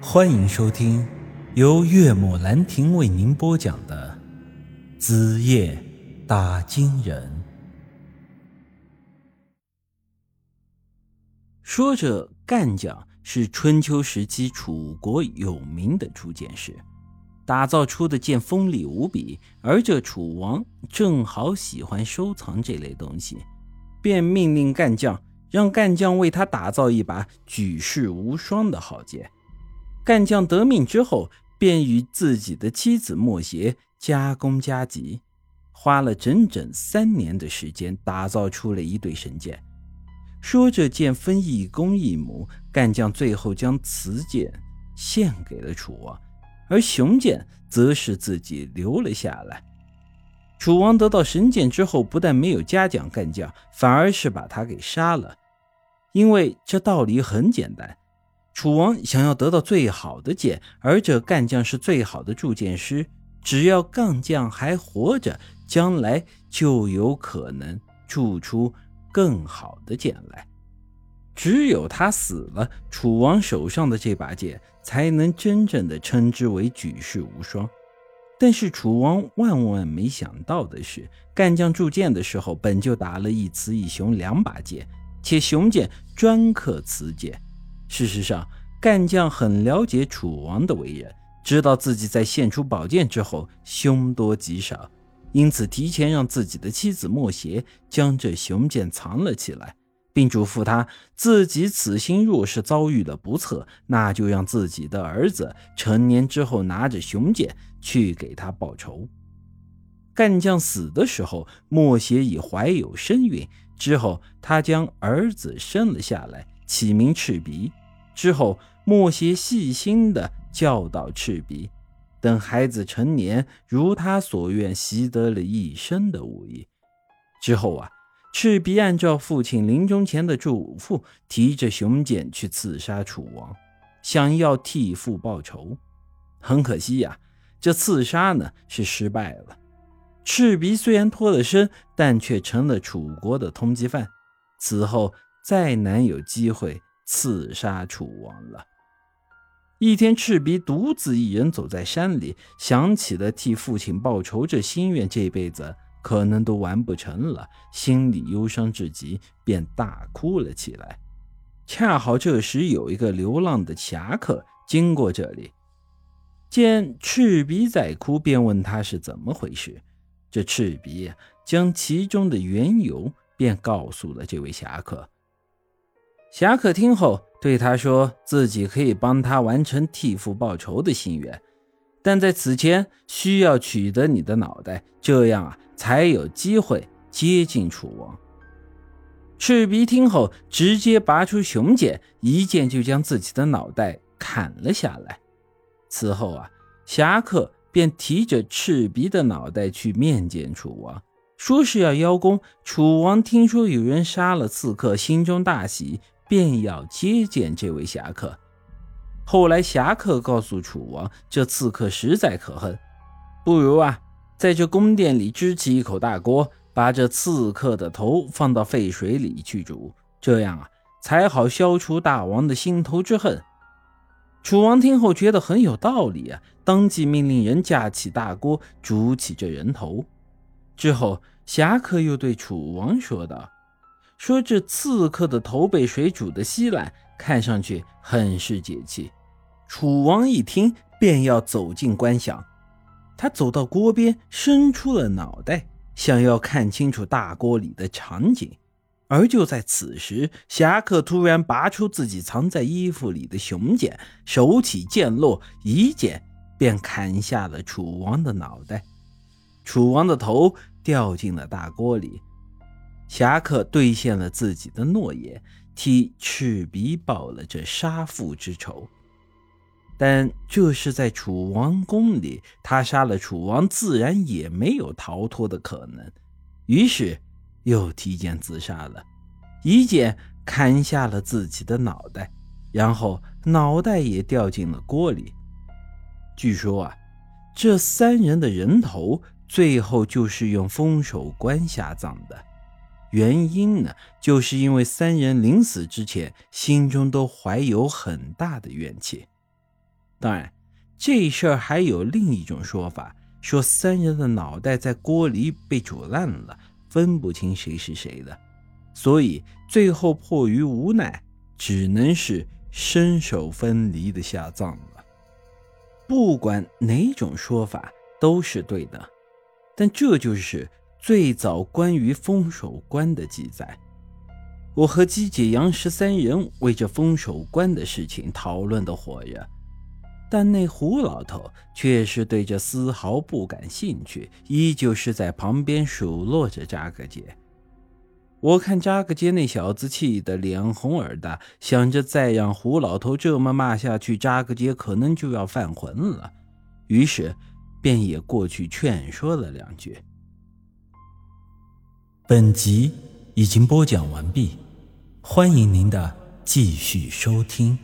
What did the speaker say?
欢迎收听由岳母兰亭为您播讲的《子夜打金人》。说着，干将是春秋时期楚国有名的铸剑师，打造出的剑锋利无比，而这楚王正好喜欢收藏这类东西，便命令干将让干将为他打造一把举世无双的好剑。干将得命之后，便与自己的妻子莫邪加工加急，花了整整三年的时间，打造出了一对神剑。说这剑分一公一母，干将最后将雌剑献给了楚王，而雄剑则是自己留了下来。楚王得到神剑之后，不但没有嘉奖干将，反而是把他给杀了，因为这道理很简单。楚王想要得到最好的剑，而这干将是最好的铸剑师。只要干将还活着，将来就有可能铸出更好的剑来。只有他死了，楚王手上的这把剑才能真正的称之为举世无双。但是楚王万万没想到的是，干将铸剑的时候，本就打了一雌一雄两把剑，且雄剑专克雌剑。事实上，干将很了解楚王的为人，知道自己在献出宝剑之后凶多吉少，因此提前让自己的妻子莫邪将这雄剑藏了起来，并嘱咐他自己此行若是遭遇了不测，那就让自己的儿子成年之后拿着雄剑去给他报仇。干将死的时候，莫邪已怀有身孕，之后他将儿子生了下来。起名赤鼻，之后莫邪细心的教导赤鼻，等孩子成年，如他所愿，习得了一身的武艺。之后啊，赤鼻按照父亲临终前的嘱咐，提着雄剑去刺杀楚王，想要替父报仇。很可惜呀，这刺杀呢是失败了。赤鼻虽然脱了身，但却成了楚国的通缉犯。此后。再难有机会刺杀楚王了。一天，赤鼻独自一人走在山里，想起了替父亲报仇这心愿，这辈子可能都完不成了，心里忧伤至极，便大哭了起来。恰好这时有一个流浪的侠客经过这里，见赤鼻在哭，便问他是怎么回事。这赤鼻将其中的缘由便告诉了这位侠客。侠客听后对他说：“自己可以帮他完成替父报仇的心愿，但在此前需要取得你的脑袋，这样啊才有机会接近楚王。”赤鼻听后直接拔出雄剑，一剑就将自己的脑袋砍了下来。此后啊，侠客便提着赤鼻的脑袋去面见楚王，说是要邀功。楚王听说有人杀了刺客，心中大喜。便要接见这位侠客。后来，侠客告诉楚王，这刺客实在可恨，不如啊，在这宫殿里支起一口大锅，把这刺客的头放到沸水里去煮，这样啊，才好消除大王的心头之恨。楚王听后觉得很有道理啊，当即命令人架起大锅，煮起这人头。之后，侠客又对楚王说道。说这刺客的头被水煮的稀烂，看上去很是解气。楚王一听，便要走近观想。他走到锅边，伸出了脑袋，想要看清楚大锅里的场景。而就在此时，侠客突然拔出自己藏在衣服里的雄剑，手起剑落，一剑便砍下了楚王的脑袋。楚王的头掉进了大锅里。侠客兑现了自己的诺言，替赤鼻报了这杀父之仇。但这是在楚王宫里，他杀了楚王，自然也没有逃脱的可能。于是又提剑自杀了，一剑砍下了自己的脑袋，然后脑袋也掉进了锅里。据说啊，这三人的人头最后就是用封守关下葬的。原因呢，就是因为三人临死之前心中都怀有很大的怨气。当然，这事儿还有另一种说法，说三人的脑袋在锅里被煮烂了，分不清谁是谁的，所以最后迫于无奈，只能是身首分离的下葬了。不管哪种说法都是对的，但这就是最早关于封守关的记载。我和姬姐、杨氏三人为这封守关的事情讨论的火热，但那胡老头却是对这丝毫不感兴趣，依旧是在旁边数落着扎个杰。我看扎个杰那小子气得脸红耳大，想着再让胡老头这么骂下去，扎个杰可能就要犯浑了，于是便也过去劝说了两句。本集已经播讲完毕。欢迎您的继续收听。